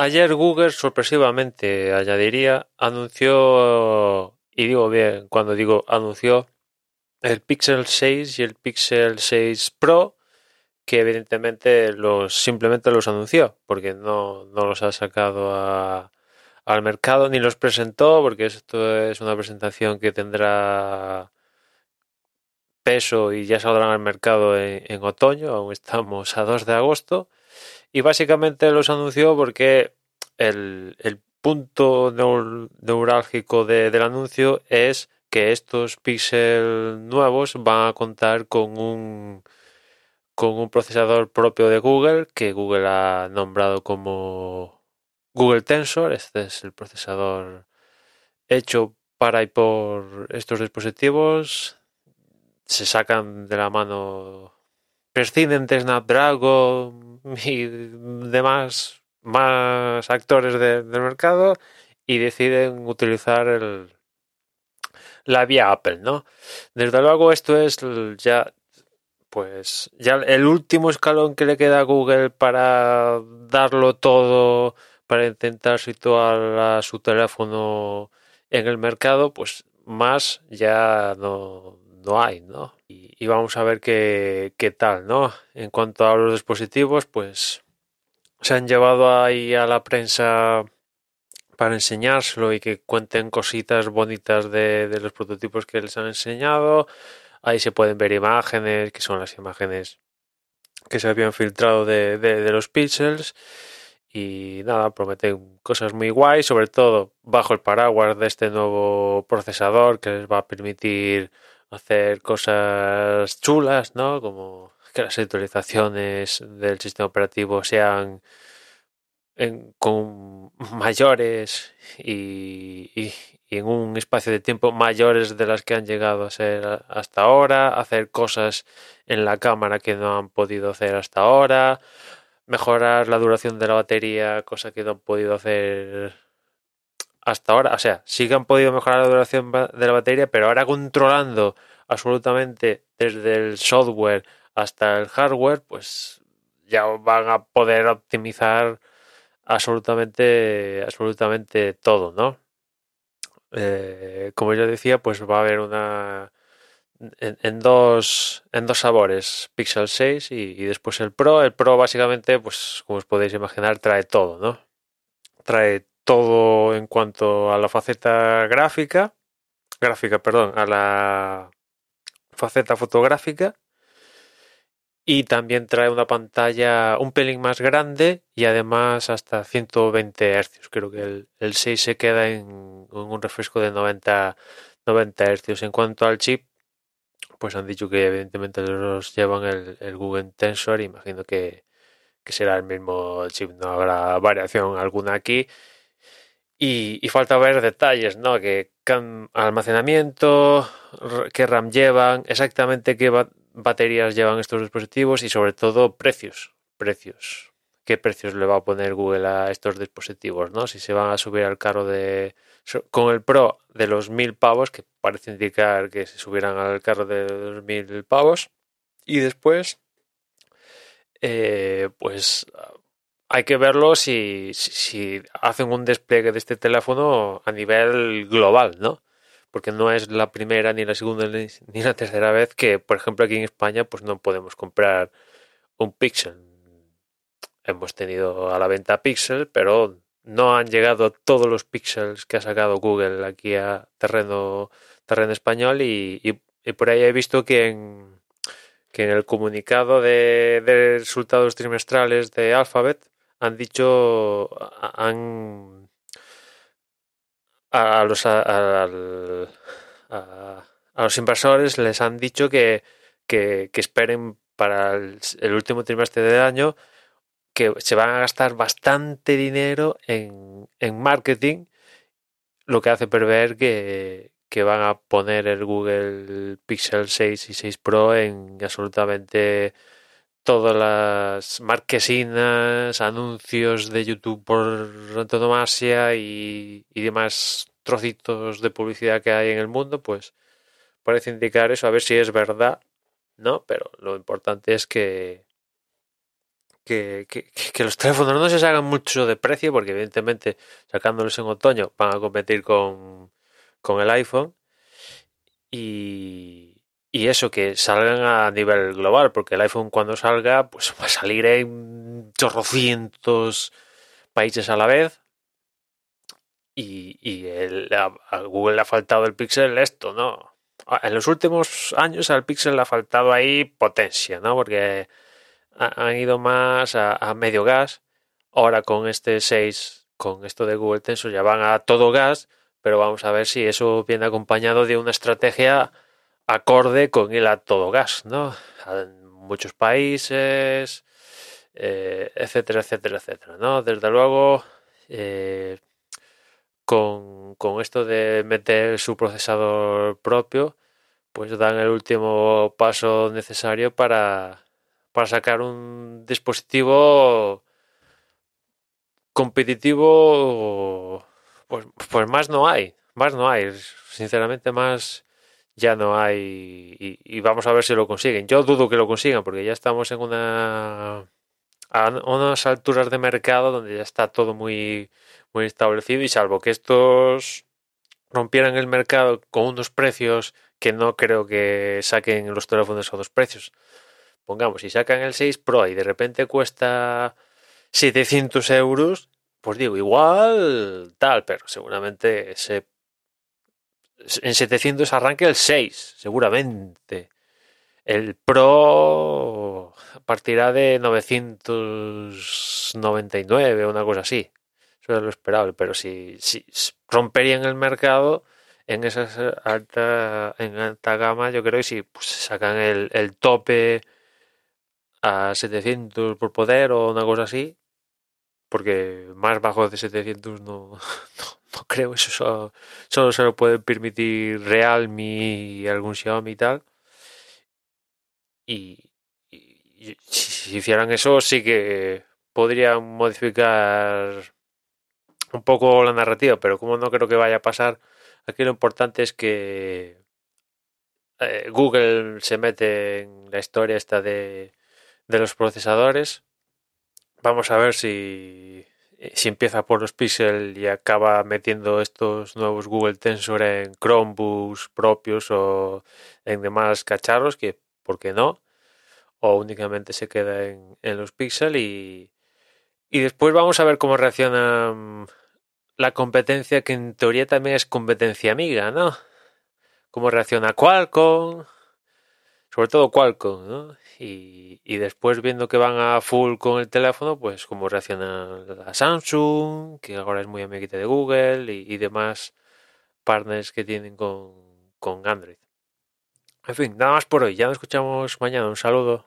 ayer Google sorpresivamente, añadiría, anunció, y digo bien, cuando digo anunció, el Pixel 6 y el Pixel 6 Pro, que evidentemente los simplemente los anunció, porque no, no los ha sacado a, al mercado ni los presentó, porque esto es una presentación que tendrá peso y ya saldrán al mercado en, otoño, aún estamos a 2 de agosto, y básicamente los anunció porque el, punto neurálgico del anuncio es que estos Pixel nuevos van a contar con un con un procesador propio de Google que Google ha nombrado como Google Tensor. Este es el procesador hecho para y por estos dispositivos. Se sacan de la mano, prescinden de Snapdragon y demás más actores del mercado y deciden utilizar el, la vía Apple, ¿no? Desde luego esto es ya pues ya el último escalón que le queda a Google para darlo todo para intentar situar a su teléfono en el mercado, pues más ya no, no hay, ¿no? Y, y, vamos a ver qué, qué tal, ¿no? En cuanto a los dispositivos, pues se han llevado ahí a la prensa para enseñárselo y que cuenten cositas bonitas de, los prototipos que les han enseñado. Ahí se pueden ver imágenes, que son las imágenes que se habían filtrado de, de, los pixels. Y nada, prometen cosas muy guay, sobre todo bajo el paraguas de este nuevo procesador que les va a permitir hacer cosas chulas, ¿no? Como que las actualizaciones del sistema operativo sean con mayores y, en un espacio de tiempo mayores de las que han llegado a ser hasta ahora, hacer cosas en la cámara que no han podido hacer hasta ahora, mejorar la duración de la batería, cosa que no han podido hacer hasta ahora. O sea, sí que han podido mejorar la duración de la batería, pero ahora controlando absolutamente desde el software hasta el hardware, pues ya van a poder optimizar absolutamente, absolutamente todo, ¿no? Eh, como yo decía, pues va a haber una en, dos en dos sabores, Pixel 6 y, después el Pro. El Pro básicamente, pues como os podéis imaginar, trae todo, ¿no? Trae todo en cuanto a la faceta gráfica, gráfica, perdón, a la faceta fotográfica y también trae una pantalla un pelín más grande y además hasta 120 Hz. Creo que el, 6 se queda en, un refresco de 90, 90 Hz. En cuanto al chip, pues han dicho que evidentemente los llevan el, Google Tensor. Imagino que, será el mismo chip, no habrá variación alguna aquí. Y, falta ver detalles, ¿no? Que almacenamiento, qué RAM llevan, exactamente qué baterías llevan estos dispositivos y sobre todo precios. Precios. ¿Qué precios le va a poner Google a estos dispositivos? ¿no? Si se van a subir al carro de. con el Pro de los mil pavos, que parece indicar que se subieran al carro de los mil pavos. Y después. Eh, pues hay que verlo si, si, hacen un despliegue de este teléfono a nivel global, ¿no? porque no es la primera, ni la segunda, ni la tercera vez que, por ejemplo, aquí en España, pues no podemos comprar un Pixel. Hemos tenido a la venta Pixel, pero no han llegado todos los Pixels que ha sacado Google aquí a terreno, terreno español y, y, por ahí he visto que en, que en el comunicado de resultados trimestrales de Alphabet han dicho, han a los, a, los inversores les han dicho que, que, esperen para el, último trimestre del año que se van a gastar bastante dinero en, en marketing, lo que hace prever que, que van a poner el Google Pixel 6 y 6 Pro en absolutamente todas las marquesinas, anuncios de YouTube por antonomasia y, y demás trocitos de publicidad que hay en el mundo, pues parece indicar eso, a ver si es verdad, ¿no? Pero lo importante es que, que, que, los teléfonos no se salgan mucho de precio, porque evidentemente sacándolos en otoño van a competir con, con el iPhone. Y, y eso, que salgan a nivel global, porque el iPhone cuando salga, pues va a salir en chorrocientos países a la vez. Y, y a, Google le ha faltado el Pixel esto, ¿no? En los últimos años al Pixel le ha faltado ahí potencia, ¿no? Porque han ido más a, medio gas. Ahora con este 6, con esto de Google Tensor, ya van a todo gas, pero vamos a ver si eso viene acompañado de una estrategia acorde con el a todo gas, ¿no? En muchos países, eh, etcétera, etcétera, etcétera, ¿no? Desde luego, eh, con, con, esto de meter su procesador propio, pues dan el último paso necesario para, para sacar un dispositivo competitivo, pues, pues más no hay, más no hay, sinceramente más ya no hay y, vamos a ver si lo consiguen. Yo dudo que lo consigan porque ya estamos en una a unas alturas de mercado donde ya está todo muy muy establecido y salvo que estos rompieran el mercado con unos precios que no creo que saquen los teléfonos a dos precios. Pongamos, si sacan el 6 Pro y de repente cuesta 700 euros, pues digo, igual tal, pero seguramente se en 700 arranque el 6, seguramente. El Pro partirá de 999 o una cosa así. Eso es lo esperable, pero si, si romperían el mercado en esa alta, en alta gama, yo creo que si pues, sacan el, el tope a 700 por poder o una cosa así, porque más bajo de 700 no, no, creo, eso solo, se lo puede permitir Realme y algún Xiaomi y tal. Y, si hicieran eso, sí que podrían modificar un poco la narrativa, pero como no creo que vaya a pasar, aquí lo importante es que eh, Google se mete en la historia esta de, de los procesadores Vamos a ver si, si empieza por los Pixel y acaba metiendo estos nuevos Google Tensor en Chromebooks propios o en demás cacharros, que ¿por qué no? O únicamente se queda en, en los Pixel y, y después vamos a ver cómo reacciona mm, la competencia, que en teoría también es competencia amiga, ¿no? Cómo reacciona Qualcomm, sobre todo Qualcomm, ¿no? Y, y, después viendo que van a full con el teléfono, pues cómo reacciona la Samsung, que ahora es muy amiguita de Google y, demás partners que tienen con, con Android. En fin, nada más por hoy. Ya nos escuchamos mañana. Un saludo.